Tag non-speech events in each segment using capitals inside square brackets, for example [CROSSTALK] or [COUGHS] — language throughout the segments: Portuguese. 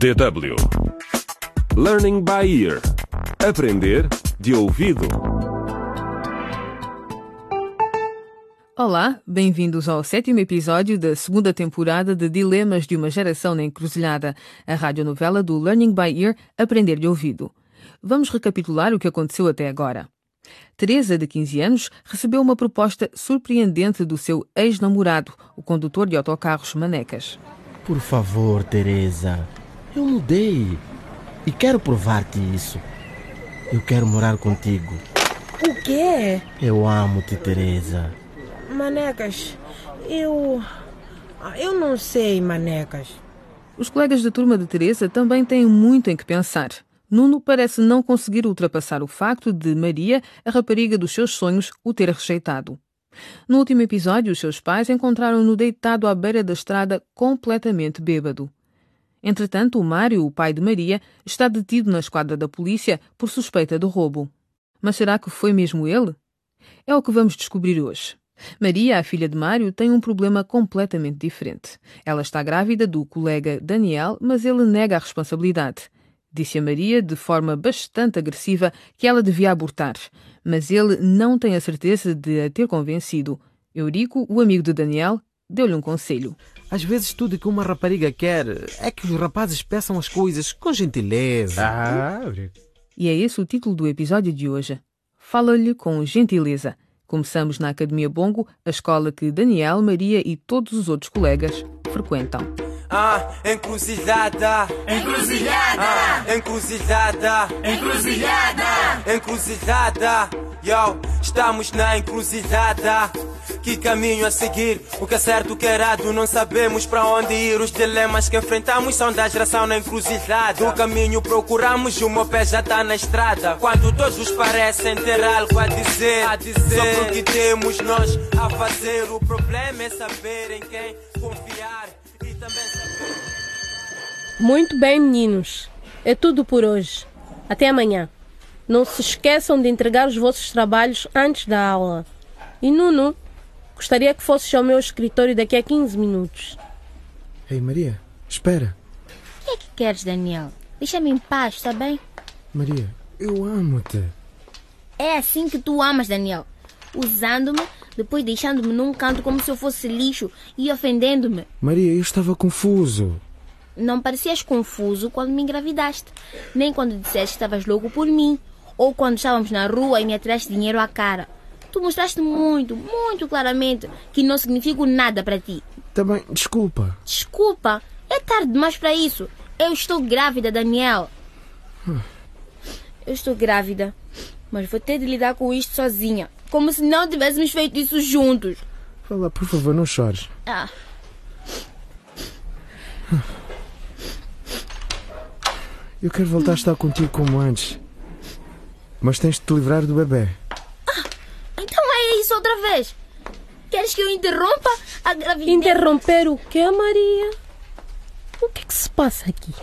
DW Learning by Ear Aprender de ouvido. Olá, bem-vindos ao sétimo episódio da segunda temporada de Dilemas de uma Geração na Encruzilhada, a radionovela do Learning by Ear Aprender de Ouvido. Vamos recapitular o que aconteceu até agora. Teresa, de 15 anos, recebeu uma proposta surpreendente do seu ex-namorado, o condutor de autocarros Manecas. Por favor, Teresa. Eu mudei. E quero provar-te isso. Eu quero morar contigo. O quê? Eu amo-te, Teresa. Manecas, eu. Eu não sei, Manecas. Os colegas da turma de Teresa também têm muito em que pensar. Nuno parece não conseguir ultrapassar o facto de Maria, a rapariga dos seus sonhos, o ter rejeitado. No último episódio, os seus pais encontraram-no deitado à beira da estrada, completamente bêbado. Entretanto, o Mário, o pai de Maria, está detido na esquadra da polícia por suspeita de roubo. Mas será que foi mesmo ele? É o que vamos descobrir hoje. Maria, a filha de Mário, tem um problema completamente diferente. Ela está grávida do colega Daniel, mas ele nega a responsabilidade. Disse a Maria, de forma bastante agressiva, que ela devia abortar, mas ele não tem a certeza de a ter convencido. Eurico, o amigo de Daniel, deu-lhe um conselho. Às vezes tudo que uma rapariga quer é que os rapazes peçam as coisas com gentileza. Ah, E é esse o título do episódio de hoje. Fala-lhe com gentileza. Começamos na Academia Bongo, a escola que Daniel, Maria e todos os outros colegas frequentam. Ah, encruzilhada. Encruzilhada! Ah, encruzilhada. Encruzilhada! Encruzilhada. Yo, estamos na encruzilhada. Que caminho a seguir? O que é certo, o que é errado? Não sabemos para onde ir. Os dilemas que enfrentamos são da geração na encruzilhada. O caminho procuramos e o meu pé já tá na estrada. Quando todos parecem ter algo a dizer, a dizer sobre o que temos nós a fazer. O problema é saber em quem confiar e também saber. Muito bem, meninos. É tudo por hoje. Até amanhã. Não se esqueçam de entregar os vossos trabalhos antes da aula. E Nuno, gostaria que fosses ao meu escritório daqui a 15 minutos. Ei, Maria, espera. O que é que queres, Daniel? Deixa-me em paz, está bem? Maria, eu amo-te. É assim que tu amas, Daniel. Usando-me, depois deixando-me num canto como se eu fosse lixo e ofendendo-me. Maria, eu estava confuso. Não parecias confuso quando me engravidaste, nem quando disseste que estavas louco por mim, ou quando estávamos na rua e me atiraste dinheiro à cara. Tu mostraste muito, muito claramente que não significo nada para ti. Também, desculpa. Desculpa, é tarde demais para isso. Eu estou grávida, Daniel. Eu estou grávida, mas vou ter de lidar com isto sozinha, como se não tivéssemos feito isso juntos. Fala, por favor, não chores. Ah, Eu quero voltar a estar contigo como antes. Mas tens de te livrar do bebê. então é isso outra vez. Queres que eu interrompa a gravidez? Interromper o quê, Maria? O que é que se passa aqui?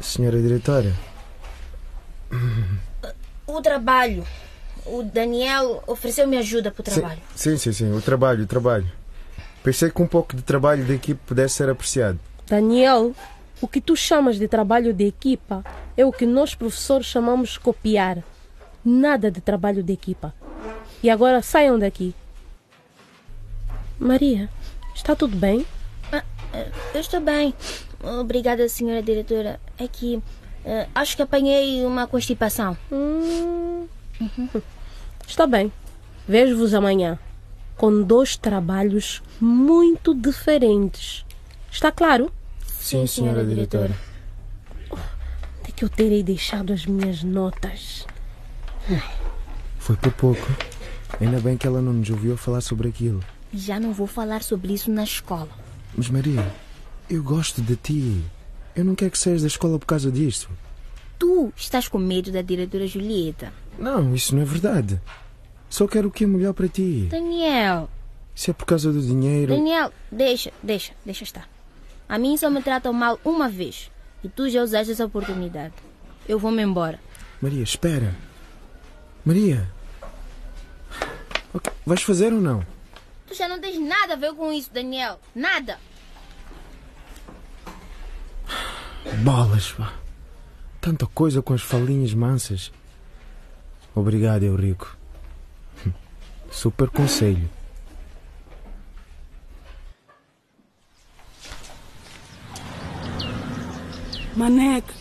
Senhora diretora, O trabalho. O Daniel ofereceu-me ajuda para o trabalho. sim, sim, sim, o trabalho, o trabalho. Pensei que um pouco de trabalho da equipe pudesse ser apreciado. Daniel, o que tu chamas de trabalho de equipa é o que nós professores chamamos de copiar. Nada de trabalho de equipa. E agora saiam daqui. Maria, está tudo bem? Eu estou bem. Obrigada, senhora diretora. É que eh, acho que apanhei uma constipação. Hum, [LAUGHS] Está bem. Vejo-vos amanhã. Com dois trabalhos muito diferentes. Está claro? Sim, senhora diretora. Que eu terei deixado as minhas notas? Foi por pouco. Ainda bem que ela não nos ouviu falar sobre aquilo. Já não vou falar sobre isso na escola. Mas Maria, eu gosto de ti. Eu não quero que saias da escola por causa disso. Tu estás com medo da diretora Julieta. Não, isso não é verdade. Só quero o que é melhor para ti. Daniel, Se é por causa do dinheiro. Daniel, deixa, deixa, deixa estar. A mim só me tratam mal uma vez. E tu já usaste essa oportunidade. Eu vou-me embora. Maria, espera. Maria. Ok, Vais fazer ou não? Tu já não tens nada a ver com isso, Daniel. Nada. Bolas, pá. Tanta coisa com as falinhas mansas. Obrigado, Eurico. Super conselho. Maneca,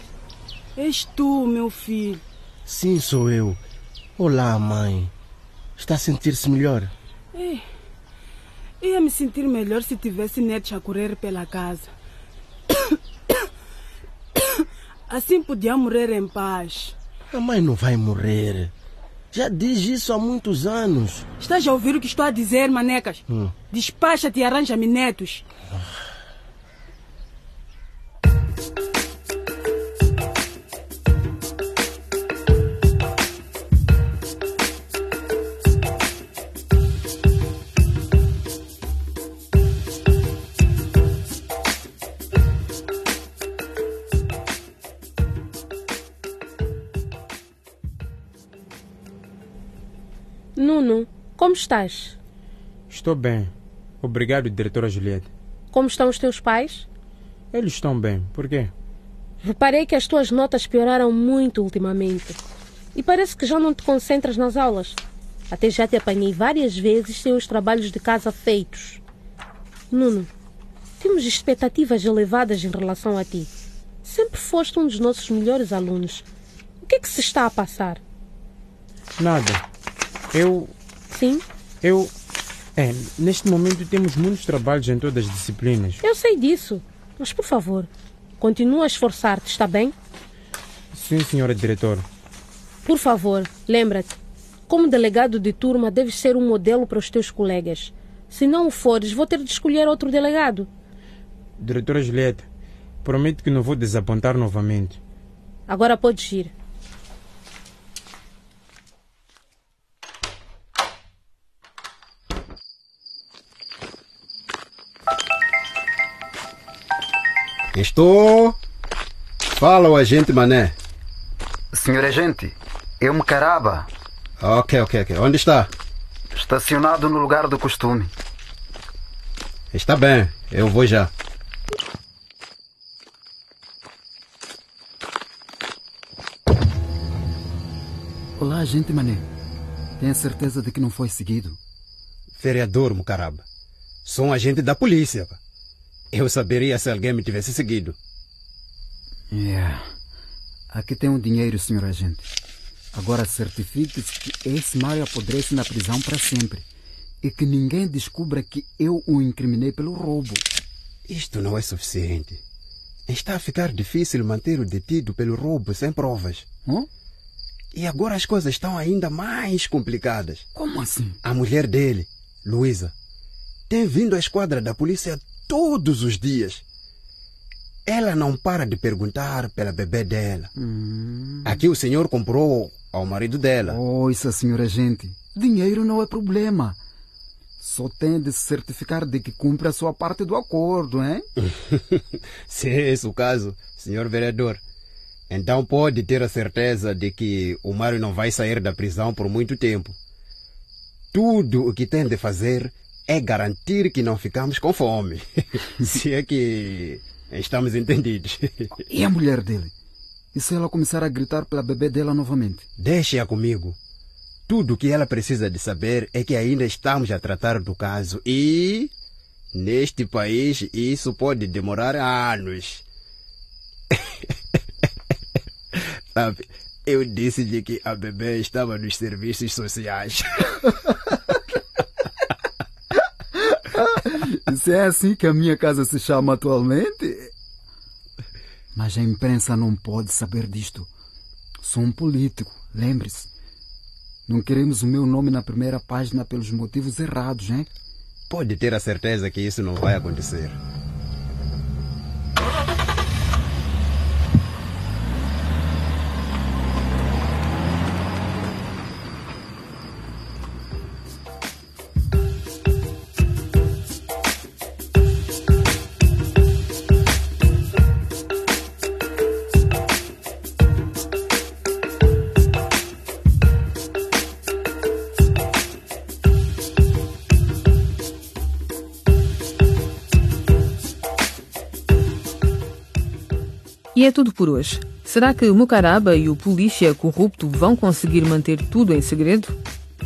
és tu, meu filho. Sim, sou eu. Olá, mãe. Está a sentir-se melhor? Ei, ia me sentir melhor se tivesse netos a correr pela casa. [COUGHS] Assim podia morrer em paz. A mãe não vai morrer. Já diz isso há muitos anos. Estás a ouvir o que estou a dizer, manecas? Hum. Despacha-te e arranja-me netos. Nuno, como estás? Estou bem. Obrigado, diretora Juliette. Como estão os teus pais? Eles estão bem. Por quê? Reparei que as tuas notas pioraram muito ultimamente. E parece que já não te concentras nas aulas. Até já te apanhei várias vezes sem os trabalhos de casa feitos. Nuno, temos expectativas elevadas em relação a ti. Sempre foste um dos nossos melhores alunos. O que é que se está a passar? Nada. Eu. Sim? Eu. É, neste momento temos muitos trabalhos em todas as disciplinas. Eu sei disso. Mas, por favor, continua a esforçar-te, está bem? Sim, senhora diretora. Por favor, lembra-te. Como delegado de turma, deves ser um modelo para os teus colegas. Se não o fores, vou ter de escolher outro delegado. Diretora Julieta, prometo que não vou desapontar novamente. Agora podes ir. Estou. Fala o agente Mané. Senhor agente, eu me caraba. Ok, ok, ok. Onde está? Estacionado no lugar do costume. Está bem, eu vou já. Olá, agente Mané. Tenha certeza de que não foi seguido? Vereador Mucaraba. Sou um agente da polícia. Eu saberia se alguém me tivesse seguido. Yeah. Aqui tem um dinheiro, senhor agente. Agora certifique-se que esse Mário apodrece na prisão para sempre e que ninguém descubra que eu o incriminei pelo roubo. Isto não é suficiente. Está a ficar difícil manter o detido pelo roubo sem provas. Hã? E agora as coisas estão ainda mais complicadas. Como assim? A mulher dele, Luísa, tem vindo à esquadra da polícia todos os dias. Ela não para de perguntar pela bebê dela. Hum. Aqui o senhor comprou ao marido dela. Ouça, senhor agente. Dinheiro não é problema. Só tem de se certificar de que cumpre a sua parte do acordo, hein? [LAUGHS] Se é esse o caso, senhor vereador, então pode ter a certeza de que o Mário não vai sair da prisão por muito tempo. Tudo o que tem de fazer é garantir que não ficamos com fome. [LAUGHS] Se é que estamos entendidos. E a mulher dele? E se ela começar a gritar pela bebê dela novamente? Deixe-a comigo. Tudo o que ela precisa de saber é que ainda estamos a tratar do caso e. Neste país, isso pode demorar anos. [LAUGHS] Sabe, eu disse-lhe que a bebê estava nos serviços sociais. [LAUGHS] Se é assim que a minha casa se chama atualmente. Mas a imprensa não pode saber disto. Sou um político, lembre-se. Não queremos o meu nome na primeira página pelos motivos errados, hein? Pode ter a certeza que isso não vai acontecer. E é tudo por hoje. Será que Mucaraba e o polícia corrupto vão conseguir manter tudo em segredo?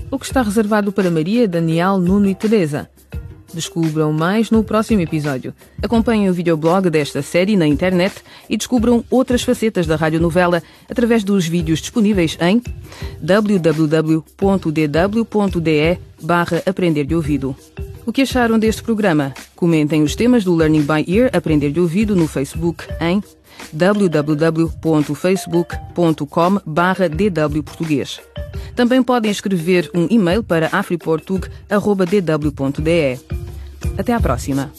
O que está reservado para Maria, Daniel, Nuno e Teresa? Descubram mais no próximo episódio. Acompanhem o videoblog desta série na internet e descubram outras facetas da radionovela através dos vídeos disponíveis em www.dw.de barra Aprender de Ouvido. O que acharam deste programa? Comentem os temas do Learning by Ear Aprender de Ouvido no Facebook em www.facebook.com barra dwportuguês. Também podem escrever um e-mail para afriportug.dw.de. Até à próxima!